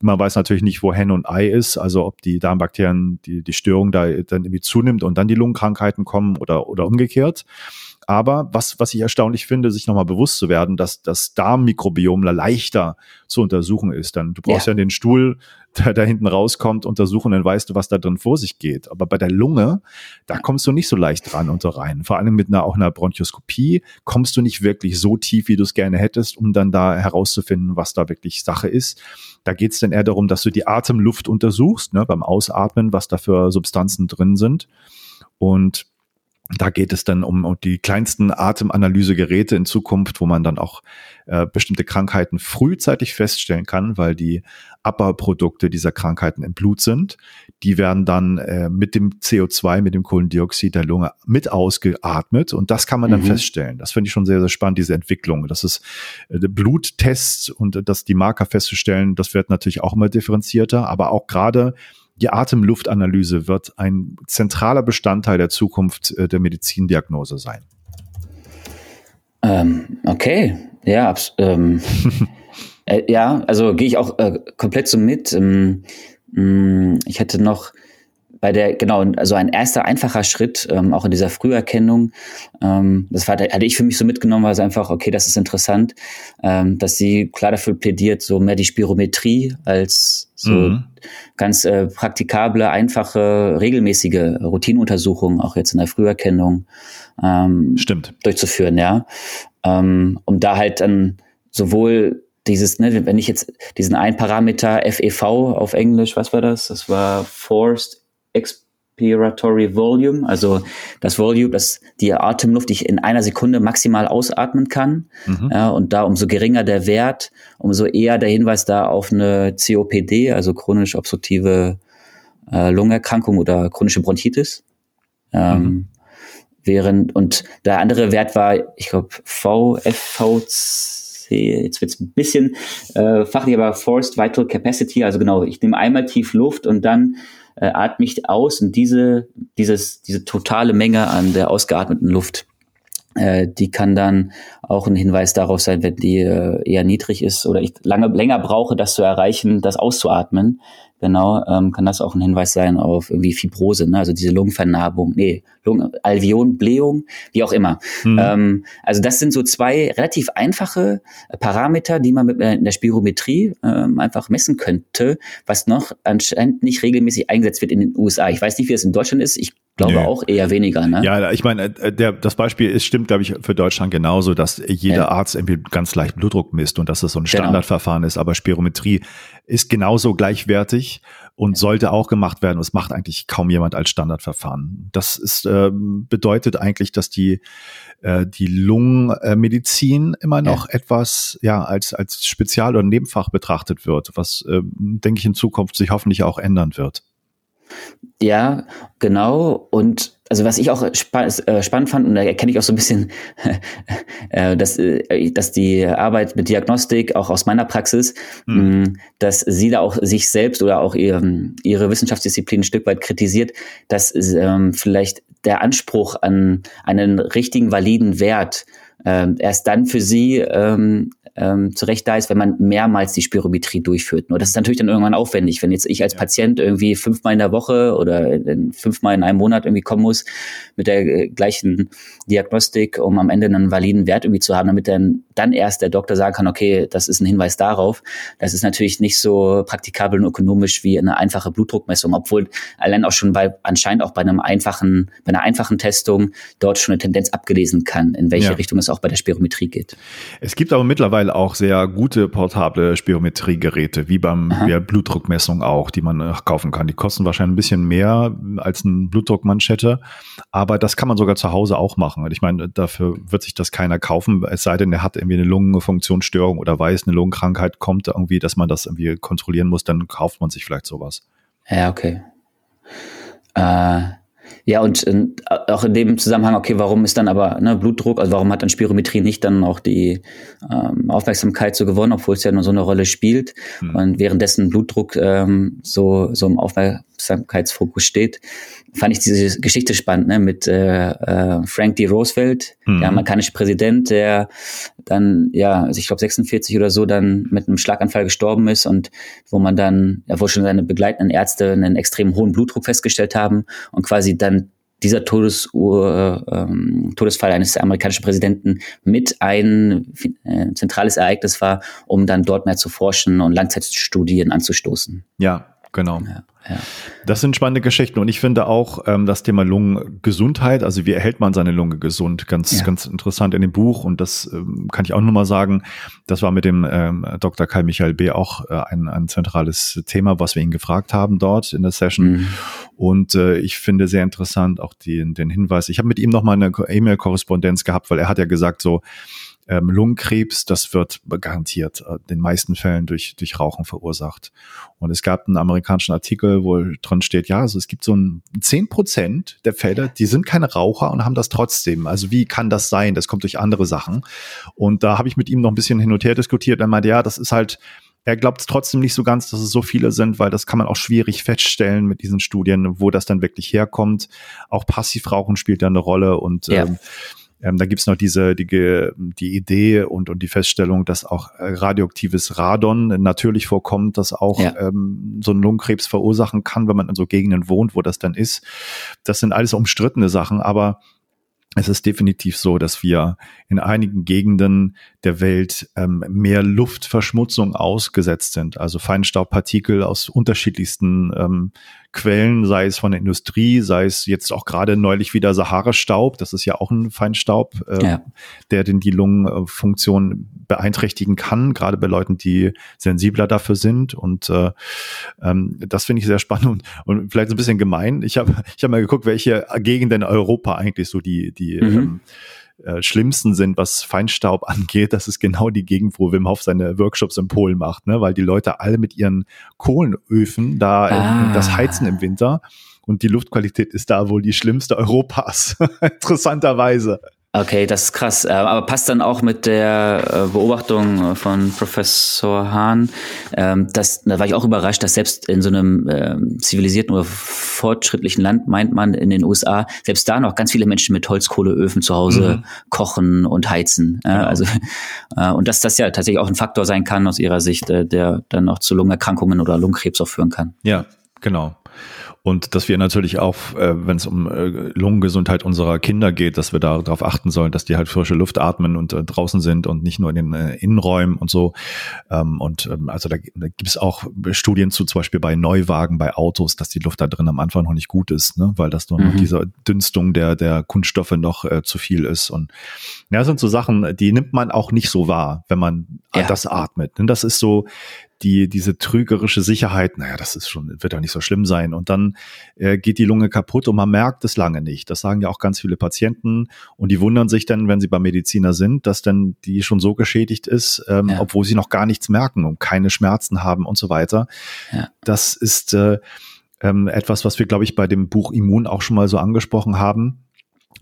Man weiß natürlich nicht, wo Hen und Ei ist, also ob die Darmbakterien, die, die Störung da dann irgendwie zunimmt und dann die Lungenkrankheiten kommen oder, oder umgekehrt. Aber was, was ich erstaunlich finde, sich nochmal bewusst zu werden, dass das Darmmikrobiom leichter zu untersuchen ist. Dann du brauchst ja, ja den Stuhl, der da hinten rauskommt, untersuchen, dann weißt du, was da drin vor sich geht. Aber bei der Lunge, da kommst du nicht so leicht dran und so rein. Vor allem mit einer auch einer Bronchoskopie kommst du nicht wirklich so tief, wie du es gerne hättest, um dann da herauszufinden, was da wirklich Sache ist. Da geht es dann eher darum, dass du die Atemluft untersuchst, ne, beim Ausatmen, was da für Substanzen drin sind. Und da geht es dann um, um die kleinsten Atemanalysegeräte in Zukunft, wo man dann auch äh, bestimmte Krankheiten frühzeitig feststellen kann, weil die Abbauprodukte dieser Krankheiten im Blut sind. Die werden dann äh, mit dem CO2, mit dem Kohlendioxid der Lunge mit ausgeatmet und das kann man dann mhm. feststellen. Das finde ich schon sehr, sehr spannend, diese Entwicklung. Das ist äh, Bluttests und äh, dass die Marker festzustellen, das wird natürlich auch immer differenzierter, aber auch gerade die Atemluftanalyse wird ein zentraler Bestandteil der Zukunft äh, der Medizindiagnose sein. Ähm, okay, ja, ähm, *laughs* äh, ja, also gehe ich auch äh, komplett so mit. Ähm, mm, ich hätte noch bei der, genau, also ein erster einfacher Schritt, ähm, auch in dieser Früherkennung, ähm, das war, hatte ich für mich so mitgenommen, war es einfach, okay, das ist interessant, ähm, dass sie klar dafür plädiert, so mehr die Spirometrie als so mhm. ganz äh, praktikable, einfache, regelmäßige Routineuntersuchungen, auch jetzt in der Früherkennung, ähm, Stimmt. durchzuführen, ja. Ähm, um da halt dann sowohl dieses, ne, wenn ich jetzt diesen ein Parameter FEV auf Englisch, was war das? Das war Forced Expiratory Volume, also das Volume, das die Atemluft, die ich in einer Sekunde maximal ausatmen kann. Mhm. Ja, und da umso geringer der Wert, umso eher der Hinweis da auf eine COPD, also chronisch obstruktive äh, Lungenerkrankung oder chronische Bronchitis. Ähm, mhm. Während, und der andere Wert war, ich glaube, VFVC, jetzt wird es ein bisschen äh, fachlich, aber Forced Vital Capacity, also genau, ich nehme einmal tief Luft und dann äh, atme ich aus und diese, dieses, diese totale Menge an der ausgeatmeten Luft, äh, die kann dann auch ein Hinweis darauf sein, wenn die äh, eher niedrig ist oder ich lange länger brauche, das zu erreichen, das auszuatmen, genau, ähm, kann das auch ein Hinweis sein auf irgendwie Fibrose, ne? also diese Lungenvernarbung, nee, Lungen, Alveolenblähung, wie auch immer. Mhm. Ähm, also das sind so zwei relativ einfache Parameter, die man mit äh, in der Spirometrie ähm, einfach messen könnte, was noch anscheinend nicht regelmäßig eingesetzt wird in den USA. Ich weiß nicht, wie es in Deutschland ist. Ich glaube Nö. auch eher weniger. Ne? Ja, ich meine, äh, der, das Beispiel ist, stimmt, glaube ich, für Deutschland genauso, dass jeder ja. Arzt irgendwie ganz leicht Blutdruck misst und dass das so ein genau. Standardverfahren genau. ist, aber Spirometrie ist genauso gleichwertig und sollte auch gemacht werden. Und es macht eigentlich kaum jemand als Standardverfahren. Das ist, äh, bedeutet eigentlich, dass die, äh, die Lungenmedizin immer noch ja. etwas ja, als, als Spezial- oder Nebenfach betrachtet wird, was, äh, denke ich, in Zukunft sich hoffentlich auch ändern wird. Ja, genau. Und also was ich auch spa äh, spannend fand, und da erkenne ich auch so ein bisschen, *laughs* äh, dass, äh, dass die Arbeit mit Diagnostik auch aus meiner Praxis, mhm. mh, dass sie da auch sich selbst oder auch ihr, ihre Wissenschaftsdisziplin ein Stück weit kritisiert, dass ähm, vielleicht der Anspruch an einen richtigen, validen Wert ähm, erst dann für sie ähm, ähm, zurecht da ist, wenn man mehrmals die Spirometrie durchführt. Nur das ist natürlich dann irgendwann aufwendig, wenn jetzt ich als. Patient irgendwie fünfmal in der Woche oder fünfmal in einem Monat irgendwie kommen muss mit der äh, gleichen Diagnostik, um am Ende einen validen Wert irgendwie zu haben, damit dann, dann erst der Doktor sagen kann, okay, das ist ein Hinweis darauf. Das ist natürlich nicht so praktikabel und ökonomisch wie eine einfache Blutdruckmessung, obwohl allein auch schon bei, anscheinend auch bei einem einfachen, bei einer einfachen Testung dort schon eine Tendenz abgelesen kann, in welche ja. Richtung es auch bei der Spirometrie geht. Es gibt aber mittlerweile mittlerweile auch sehr gute portable Spirometriegeräte, wie beim wie Blutdruckmessung auch, die man äh, kaufen kann. Die kosten wahrscheinlich ein bisschen mehr als ein Blutdruckmanschette, aber das kann man sogar zu Hause auch machen. Ich meine, dafür wird sich das keiner kaufen, es sei denn, er hat irgendwie eine Lungenfunktionsstörung oder weiß, eine Lungenkrankheit kommt irgendwie, dass man das irgendwie kontrollieren muss, dann kauft man sich vielleicht sowas. Ja, okay. Äh, ja, und äh, auch in dem Zusammenhang, okay, warum ist dann aber ne, Blutdruck, also warum hat dann Spirometrie nicht dann auch die ähm, Aufmerksamkeit so gewonnen, obwohl es ja nur so eine Rolle spielt mhm. und währenddessen Blutdruck ähm, so, so im Aufmerksamkeitsfokus steht, fand ich diese Geschichte spannend, ne, mit äh, äh, Frank D. Roosevelt, mhm. der amerikanische Präsident, der dann, ja, also ich glaube 46 oder so, dann mit einem Schlaganfall gestorben ist und wo man dann, ja, wo schon seine begleitenden Ärzte einen extrem hohen Blutdruck festgestellt haben und quasi dann dieser Todesuhr, ähm, Todesfall eines amerikanischen Präsidenten mit ein äh, zentrales Ereignis war, um dann dort mehr zu forschen und Langzeitstudien anzustoßen. Ja, genau. Ja. Ja. Das sind spannende Geschichten und ich finde auch ähm, das Thema Lungengesundheit, also wie erhält man seine Lunge gesund, ganz ja. ganz interessant in dem Buch und das ähm, kann ich auch nochmal sagen, das war mit dem ähm, Dr. Kai Michael B. auch äh, ein, ein zentrales Thema, was wir ihn gefragt haben dort in der Session mhm. und äh, ich finde sehr interessant auch den, den Hinweis, ich habe mit ihm nochmal eine E-Mail-Korrespondenz gehabt, weil er hat ja gesagt so, ähm, Lungenkrebs, das wird garantiert äh, den meisten Fällen durch, durch Rauchen verursacht. Und es gab einen amerikanischen Artikel, wo drin steht, ja, also es gibt so ein zehn Prozent der Fälle, die sind keine Raucher und haben das trotzdem. Also wie kann das sein? Das kommt durch andere Sachen. Und da habe ich mit ihm noch ein bisschen hin und her diskutiert. Er meinte, ja, das ist halt, er glaubt es trotzdem nicht so ganz, dass es so viele sind, weil das kann man auch schwierig feststellen mit diesen Studien, wo das dann wirklich herkommt. Auch Passivrauchen spielt da eine Rolle und ja. ähm, ähm, da gibt's noch diese die, die Idee und, und die Feststellung, dass auch äh, radioaktives Radon natürlich vorkommt, das auch ja. ähm, so einen Lungenkrebs verursachen kann, wenn man in so Gegenden wohnt, wo das dann ist. Das sind alles umstrittene Sachen, aber es ist definitiv so, dass wir in einigen Gegenden der Welt ähm, mehr Luftverschmutzung ausgesetzt sind. Also Feinstaubpartikel aus unterschiedlichsten ähm, Quellen, sei es von der Industrie, sei es jetzt auch gerade neulich wieder Sahara-Staub, das ist ja auch ein Feinstaub, äh, ja. der den die Lungenfunktion beeinträchtigen kann, gerade bei Leuten, die sensibler dafür sind. Und äh, ähm, das finde ich sehr spannend und, und vielleicht so ein bisschen gemein. Ich habe ich hab mal geguckt, welche Gegenden in Europa eigentlich so die, die mhm. ähm, äh, schlimmsten sind, was Feinstaub *laughs* angeht, das ist genau die Gegend, wo Wim Hof seine Workshops in Polen macht, ne? weil die Leute alle mit ihren Kohlenöfen da ah. das heizen im Winter und die Luftqualität ist da wohl die schlimmste Europas, *laughs* interessanterweise. Okay, das ist krass. Äh, aber passt dann auch mit der äh, Beobachtung von Professor Hahn, ähm, dass, da war ich auch überrascht, dass selbst in so einem ähm, zivilisierten oder fortschrittlichen Land, meint man in den USA, selbst da noch ganz viele Menschen mit Holzkohleöfen zu Hause mhm. kochen und heizen. Genau. Also, *laughs* äh, und dass das ja tatsächlich auch ein Faktor sein kann aus ihrer Sicht, der dann noch zu Lungenerkrankungen oder Lungenkrebs auch führen kann. Ja, genau. Und dass wir natürlich auch, äh, wenn es um äh, Lungengesundheit unserer Kinder geht, dass wir darauf achten sollen, dass die halt frische Luft atmen und äh, draußen sind und nicht nur in den äh, Innenräumen und so. Ähm, und ähm, also da, da gibt es auch Studien zu, zum Beispiel bei Neuwagen, bei Autos, dass die Luft da drin am Anfang noch nicht gut ist, ne? weil das nur mhm. noch diese Dünstung der, der Kunststoffe noch äh, zu viel ist. Und ja, das sind so Sachen, die nimmt man auch nicht so wahr, wenn man ja. das atmet. Und das ist so, die, diese trügerische Sicherheit, naja, das ist schon, wird ja nicht so schlimm sein. Und dann äh, geht die Lunge kaputt und man merkt es lange nicht. Das sagen ja auch ganz viele Patienten und die wundern sich dann, wenn sie beim Mediziner sind, dass dann die schon so geschädigt ist, ähm, ja. obwohl sie noch gar nichts merken und keine Schmerzen haben und so weiter. Ja. Das ist äh, ähm, etwas, was wir, glaube ich, bei dem Buch Immun auch schon mal so angesprochen haben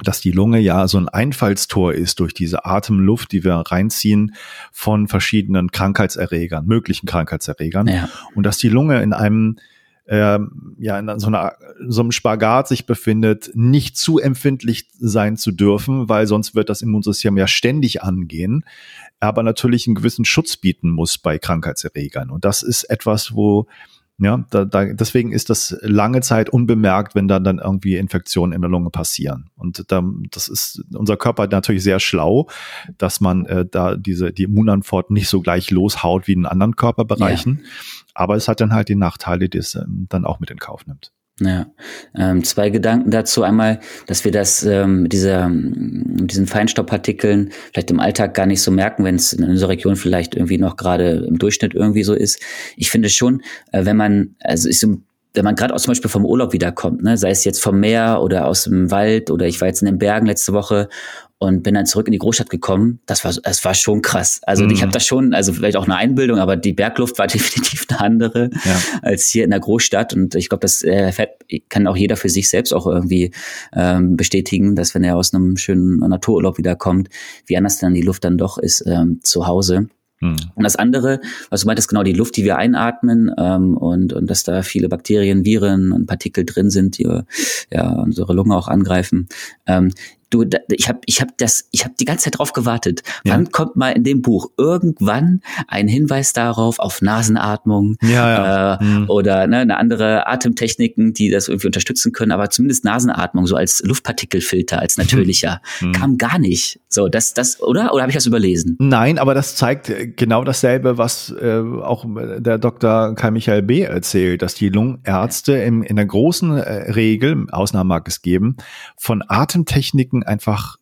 dass die Lunge ja so ein Einfallstor ist durch diese Atemluft, die wir reinziehen von verschiedenen Krankheitserregern, möglichen Krankheitserregern. Ja. Und dass die Lunge in einem äh, ja in so, einer, so einem Spagat sich befindet, nicht zu empfindlich sein zu dürfen, weil sonst wird das Immunsystem ja ständig angehen, aber natürlich einen gewissen Schutz bieten muss bei Krankheitserregern. Und das ist etwas, wo ja, da, da, deswegen ist das lange Zeit unbemerkt, wenn dann dann irgendwie Infektionen in der Lunge passieren. Und da, das ist unser Körper natürlich sehr schlau, dass man äh, da diese die Immunantwort nicht so gleich loshaut wie in anderen Körperbereichen. Ja. Aber es hat dann halt die Nachteile, die es ähm, dann auch mit in Kauf nimmt. Ja, ähm, zwei Gedanken dazu. Einmal, dass wir das ähm, dieser, diesen Feinstaubpartikeln vielleicht im Alltag gar nicht so merken, wenn es in unserer Region vielleicht irgendwie noch gerade im Durchschnitt irgendwie so ist. Ich finde schon, äh, wenn man, also ist so wenn man gerade zum Beispiel vom Urlaub wiederkommt, ne, sei es jetzt vom Meer oder aus dem Wald oder ich war jetzt in den Bergen letzte Woche und bin dann zurück in die Großstadt gekommen. Das war, das war schon krass. Also mhm. ich habe da schon, also vielleicht auch eine Einbildung, aber die Bergluft war *laughs* definitiv eine andere ja. als hier in der Großstadt. Und ich glaube, das äh, kann auch jeder für sich selbst auch irgendwie ähm, bestätigen, dass wenn er aus einem schönen Natururlaub wiederkommt, wie anders dann die Luft dann doch ist ähm, zu Hause. Mhm. Und das andere, was du meintest, genau die Luft, die wir einatmen ähm, und, und dass da viele Bakterien, Viren und Partikel drin sind, die ja unsere Lunge auch angreifen. Ähm, du, ich habe ich hab das, ich habe die ganze Zeit drauf gewartet. Ja. Wann kommt mal in dem Buch irgendwann ein Hinweis darauf auf Nasenatmung ja, ja. Äh, mhm. oder ne, eine andere Atemtechniken, die das irgendwie unterstützen können, aber zumindest Nasenatmung so als Luftpartikelfilter, als natürlicher, mhm. kam gar nicht. So, das, das, oder? Oder habe ich das überlesen? Nein, aber das zeigt genau dasselbe, was äh, auch der Dr. Kai Michael B. erzählt, dass die Lungenärzte im, in der großen äh, Regel, Ausnahmen mag es geben, von Atemtechniken einfach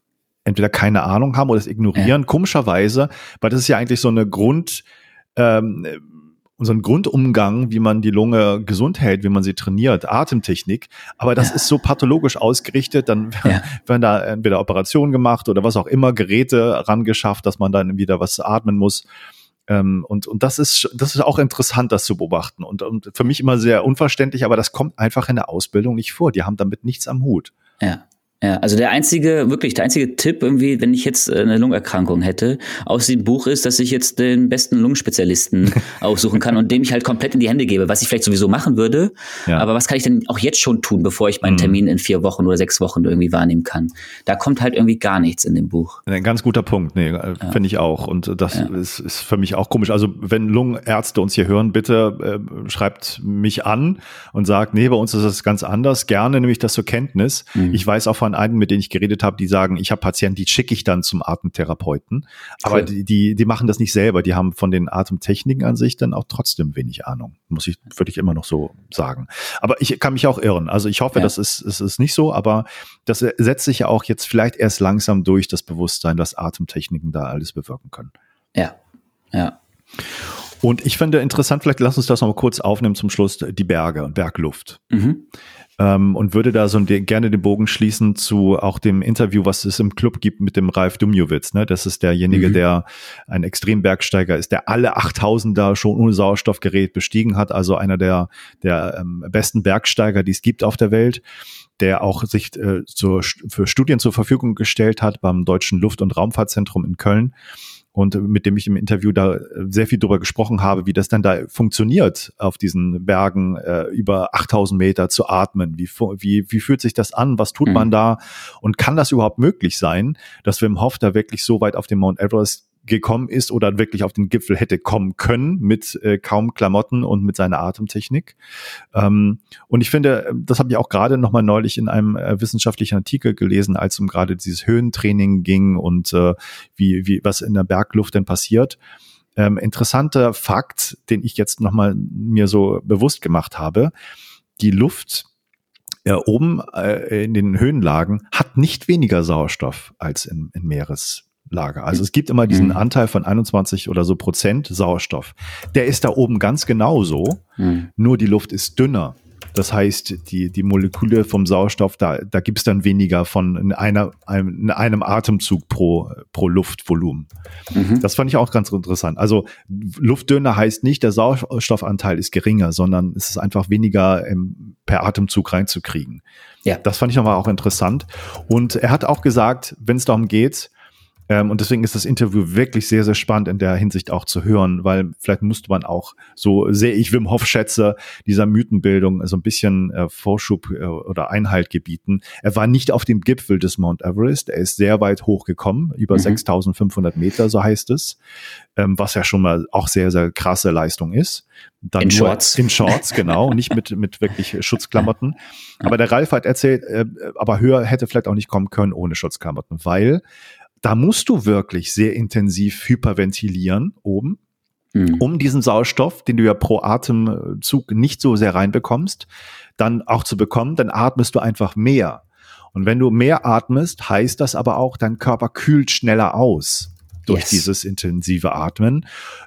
entweder keine Ahnung haben oder es ignorieren. Ja. Komischerweise, weil das ist ja eigentlich so eine Grund, ähm, so ein Grundumgang, wie man die Lunge gesund hält, wie man sie trainiert, Atemtechnik. Aber das ja. ist so pathologisch ausgerichtet, dann *laughs* ja. werden da entweder Operationen gemacht oder was auch immer, Geräte rangeschafft, dass man dann wieder was atmen muss. Ähm, und, und das ist, das ist auch interessant, das zu beobachten. Und, und für mich immer sehr unverständlich, aber das kommt einfach in der Ausbildung nicht vor. Die haben damit nichts am Hut. Ja. Ja, also der einzige, wirklich der einzige Tipp irgendwie, wenn ich jetzt äh, eine Lungenerkrankung hätte, aus dem Buch ist, dass ich jetzt den besten Lungenspezialisten *laughs* aussuchen kann und dem ich halt komplett in die Hände gebe, was ich vielleicht sowieso machen würde. Ja. Aber was kann ich denn auch jetzt schon tun, bevor ich meinen mhm. Termin in vier Wochen oder sechs Wochen irgendwie wahrnehmen kann? Da kommt halt irgendwie gar nichts in dem Buch. Ein ganz guter Punkt, nee, äh, ja. finde ich auch. Und das ja. ist, ist für mich auch komisch. Also wenn Lungenärzte uns hier hören, bitte äh, schreibt mich an und sagt, nee, bei uns ist das ganz anders. Gerne nehme ich das zur Kenntnis. Mhm. Ich weiß auch von von einigen, mit denen ich geredet habe, die sagen, ich habe Patienten, die schicke ich dann zum Atemtherapeuten. Aber cool. die, die, die machen das nicht selber. Die haben von den Atemtechniken an sich dann auch trotzdem wenig Ahnung. Muss ich, würde ich immer noch so sagen. Aber ich kann mich auch irren. Also ich hoffe, ja. das ist, es ist nicht so, aber das setzt sich ja auch jetzt vielleicht erst langsam durch das Bewusstsein, dass Atemtechniken da alles bewirken können. Ja, ja. Und ich finde interessant, vielleicht lass uns das noch mal kurz aufnehmen zum Schluss, die Berge und Bergluft. Mhm ähm, und würde da so gerne den Bogen schließen zu auch dem Interview, was es im Club gibt mit dem Ralf Dumjowitz. Ne? Das ist derjenige, mhm. der ein Extrembergsteiger ist, der alle 8000er schon ohne Sauerstoffgerät bestiegen hat, also einer der, der ähm, besten Bergsteiger, die es gibt auf der Welt der auch sich äh, zur, für Studien zur Verfügung gestellt hat beim Deutschen Luft- und Raumfahrtzentrum in Köln und mit dem ich im Interview da äh, sehr viel drüber gesprochen habe, wie das dann da funktioniert, auf diesen Bergen äh, über 8000 Meter zu atmen. Wie, wie, wie fühlt sich das an? Was tut mhm. man da? Und kann das überhaupt möglich sein, dass Wim Hof da wirklich so weit auf dem Mount Everest gekommen ist oder wirklich auf den Gipfel hätte kommen können mit äh, kaum Klamotten und mit seiner Atemtechnik. Ähm, und ich finde, das habe ich auch gerade noch mal neulich in einem äh, wissenschaftlichen Artikel gelesen, als um gerade dieses Höhentraining ging und äh, wie, wie was in der Bergluft denn passiert. Ähm, interessanter Fakt, den ich jetzt noch mal mir so bewusst gemacht habe: Die Luft äh, oben äh, in den Höhenlagen hat nicht weniger Sauerstoff als in, in Meeres Höhenlage. Also es gibt immer diesen mhm. Anteil von 21 oder so Prozent Sauerstoff. Der ist da oben ganz genauso, mhm. nur die Luft ist dünner. Das heißt, die, die Moleküle vom Sauerstoff, da, da gibt es dann weniger von in, einer, in einem Atemzug pro, pro Luftvolumen. Mhm. Das fand ich auch ganz interessant. Also luftdünner heißt nicht, der Sauerstoffanteil ist geringer, sondern es ist einfach weniger im, per Atemzug reinzukriegen. Ja. Das fand ich nochmal auch interessant. Und er hat auch gesagt, wenn es darum geht, ähm, und deswegen ist das Interview wirklich sehr, sehr spannend in der Hinsicht auch zu hören, weil vielleicht musste man auch, so sehe ich Wim Hof schätze, dieser Mythenbildung so ein bisschen äh, Vorschub äh, oder Einhalt gebieten. Er war nicht auf dem Gipfel des Mount Everest, er ist sehr weit hochgekommen, über mhm. 6500 Meter, so heißt es, ähm, was ja schon mal auch sehr, sehr krasse Leistung ist. Dann in Shorts. In Shorts, genau, nicht mit, mit wirklich Schutzklamotten. Aber der Ralf hat erzählt, äh, aber höher hätte vielleicht auch nicht kommen können ohne Schutzklamotten, weil da musst du wirklich sehr intensiv hyperventilieren oben, mhm. um diesen Sauerstoff, den du ja pro Atemzug nicht so sehr reinbekommst, dann auch zu bekommen, dann atmest du einfach mehr. Und wenn du mehr atmest, heißt das aber auch, dein Körper kühlt schneller aus durch yes. dieses intensive Atmen.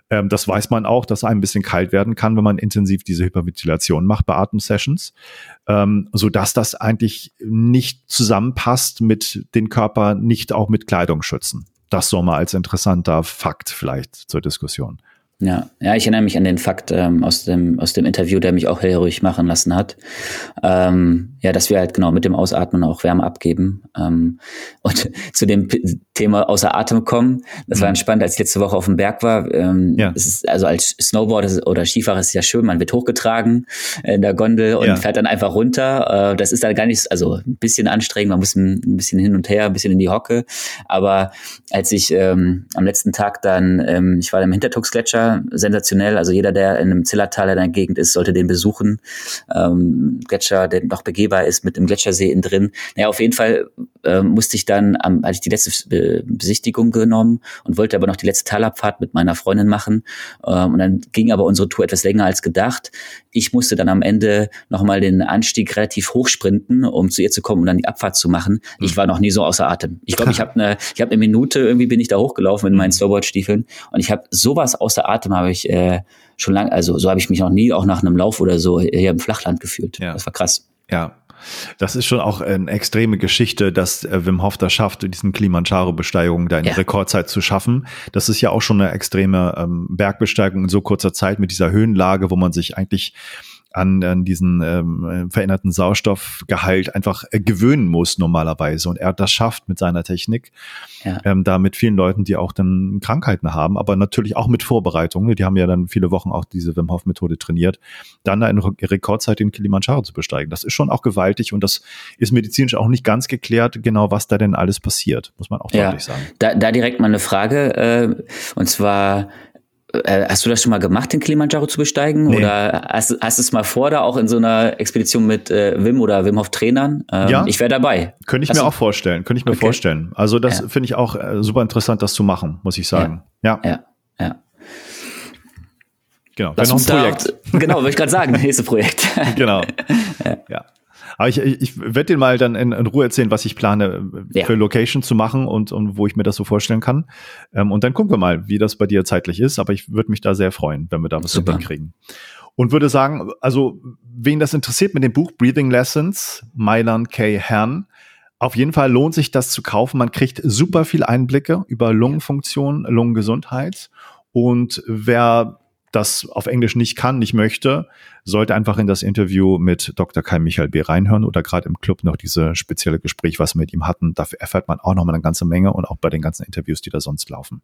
Ähm, das weiß man auch, dass einem ein bisschen kalt werden kann, wenn man intensiv diese Hyperventilation macht bei Atemsessions, ähm, so dass das eigentlich nicht zusammenpasst mit den Körper nicht auch mit Kleidung schützen. Das so mal als interessanter Fakt vielleicht zur Diskussion. Ja, ja, ich erinnere mich an den Fakt ähm, aus dem aus dem Interview, der mich auch hellruhig machen lassen hat. Ähm, ja, dass wir halt genau mit dem Ausatmen auch Wärme abgeben. Ähm, und *laughs* zu dem P Thema außer Atem kommen, das mhm. war entspannt, als ich letzte Woche auf dem Berg war. Ähm, ja. es ist, also als Snowboarder oder Skifahrer ist es ja schön, man wird hochgetragen in der Gondel und ja. fährt dann einfach runter. Äh, das ist dann gar nicht, also ein bisschen anstrengend, man muss ein, ein, bisschen hin und her, ein bisschen in die Hocke. Aber als ich ähm, am letzten Tag dann, ähm, ich war im Hintertuxgletscher, sensationell. Also jeder, der in einem Zillertal in der Gegend ist, sollte den besuchen. Ähm, Gletscher, der noch begehbar ist mit dem Gletschersee innen drin. Naja, auf jeden Fall äh, musste ich dann, am, hatte ich die letzte Be Besichtigung genommen und wollte aber noch die letzte Talabfahrt mit meiner Freundin machen. Ähm, und dann ging aber unsere Tour etwas länger als gedacht. Ich musste dann am Ende nochmal den Anstieg relativ hoch sprinten, um zu ihr zu kommen und dann die Abfahrt zu machen. Ich hm. war noch nie so außer Atem. Ich glaube, ich *laughs* habe eine, ich habe eine Minute irgendwie bin ich da hochgelaufen in meinen hm. Snowboardstiefeln und ich habe sowas außer Atem habe ich äh, schon lange, also so habe ich mich noch nie auch nach einem Lauf oder so hier im Flachland gefühlt. Ja. Das war krass. Ja, das ist schon auch eine extreme Geschichte, dass äh, Wim Hof das schafft, diesen Kilimanjaro-Besteigung da in ja. Rekordzeit zu schaffen. Das ist ja auch schon eine extreme ähm, Bergbesteigung in so kurzer Zeit mit dieser Höhenlage, wo man sich eigentlich an, an diesen ähm, veränderten Sauerstoffgehalt einfach äh, gewöhnen muss normalerweise. Und er das schafft mit seiner Technik, ja. ähm, da mit vielen Leuten, die auch dann Krankheiten haben, aber natürlich auch mit Vorbereitungen. Die haben ja dann viele Wochen auch diese Wim Hof Methode trainiert, dann da in Rekordzeit den Kilimanjaro zu besteigen. Das ist schon auch gewaltig und das ist medizinisch auch nicht ganz geklärt, genau was da denn alles passiert, muss man auch ja. deutlich sagen. Da, da direkt mal eine Frage, äh, und zwar äh, hast du das schon mal gemacht, den Kilimanjaro zu besteigen? Nee. Oder hast, hast du es mal vor, da auch in so einer Expedition mit äh, Wim oder Wim Hof Trainern? Ähm, ja. Ich wäre dabei. Könnte ich hast mir du? auch vorstellen. Könnte ich mir okay. vorstellen. Also das ja. finde ich auch äh, super interessant, das zu machen, muss ich sagen. Ja. Ja. ja. ja. Genau. Lass noch ein Projekt. Da, *laughs* genau, würde ich gerade sagen. Nächste Projekt. *laughs* genau. *laughs* ja. Aber ich, ich, ich werde dir mal dann in, in, Ruhe erzählen, was ich plane, ja. für Location zu machen und, und wo ich mir das so vorstellen kann. Ähm, und dann gucken wir mal, wie das bei dir zeitlich ist. Aber ich würde mich da sehr freuen, wenn wir da was hinkriegen. Und würde sagen, also, wen das interessiert mit dem Buch Breathing Lessons, Mailand K. Herrn, auf jeden Fall lohnt sich das zu kaufen. Man kriegt super viel Einblicke über Lungenfunktion, Lungengesundheit. Und wer das auf Englisch nicht kann, nicht möchte, sollte einfach in das Interview mit Dr. Kai Michael B. reinhören oder gerade im Club noch diese spezielle Gespräch, was wir mit ihm hatten. Dafür erfährt man auch noch mal eine ganze Menge und auch bei den ganzen Interviews, die da sonst laufen.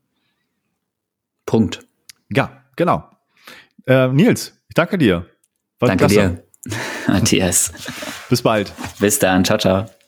Punkt. Ja, genau. Äh, Nils, ich danke dir. War danke klasse. dir, *laughs* Matthias. Bis bald. Bis dann. Ciao, ciao.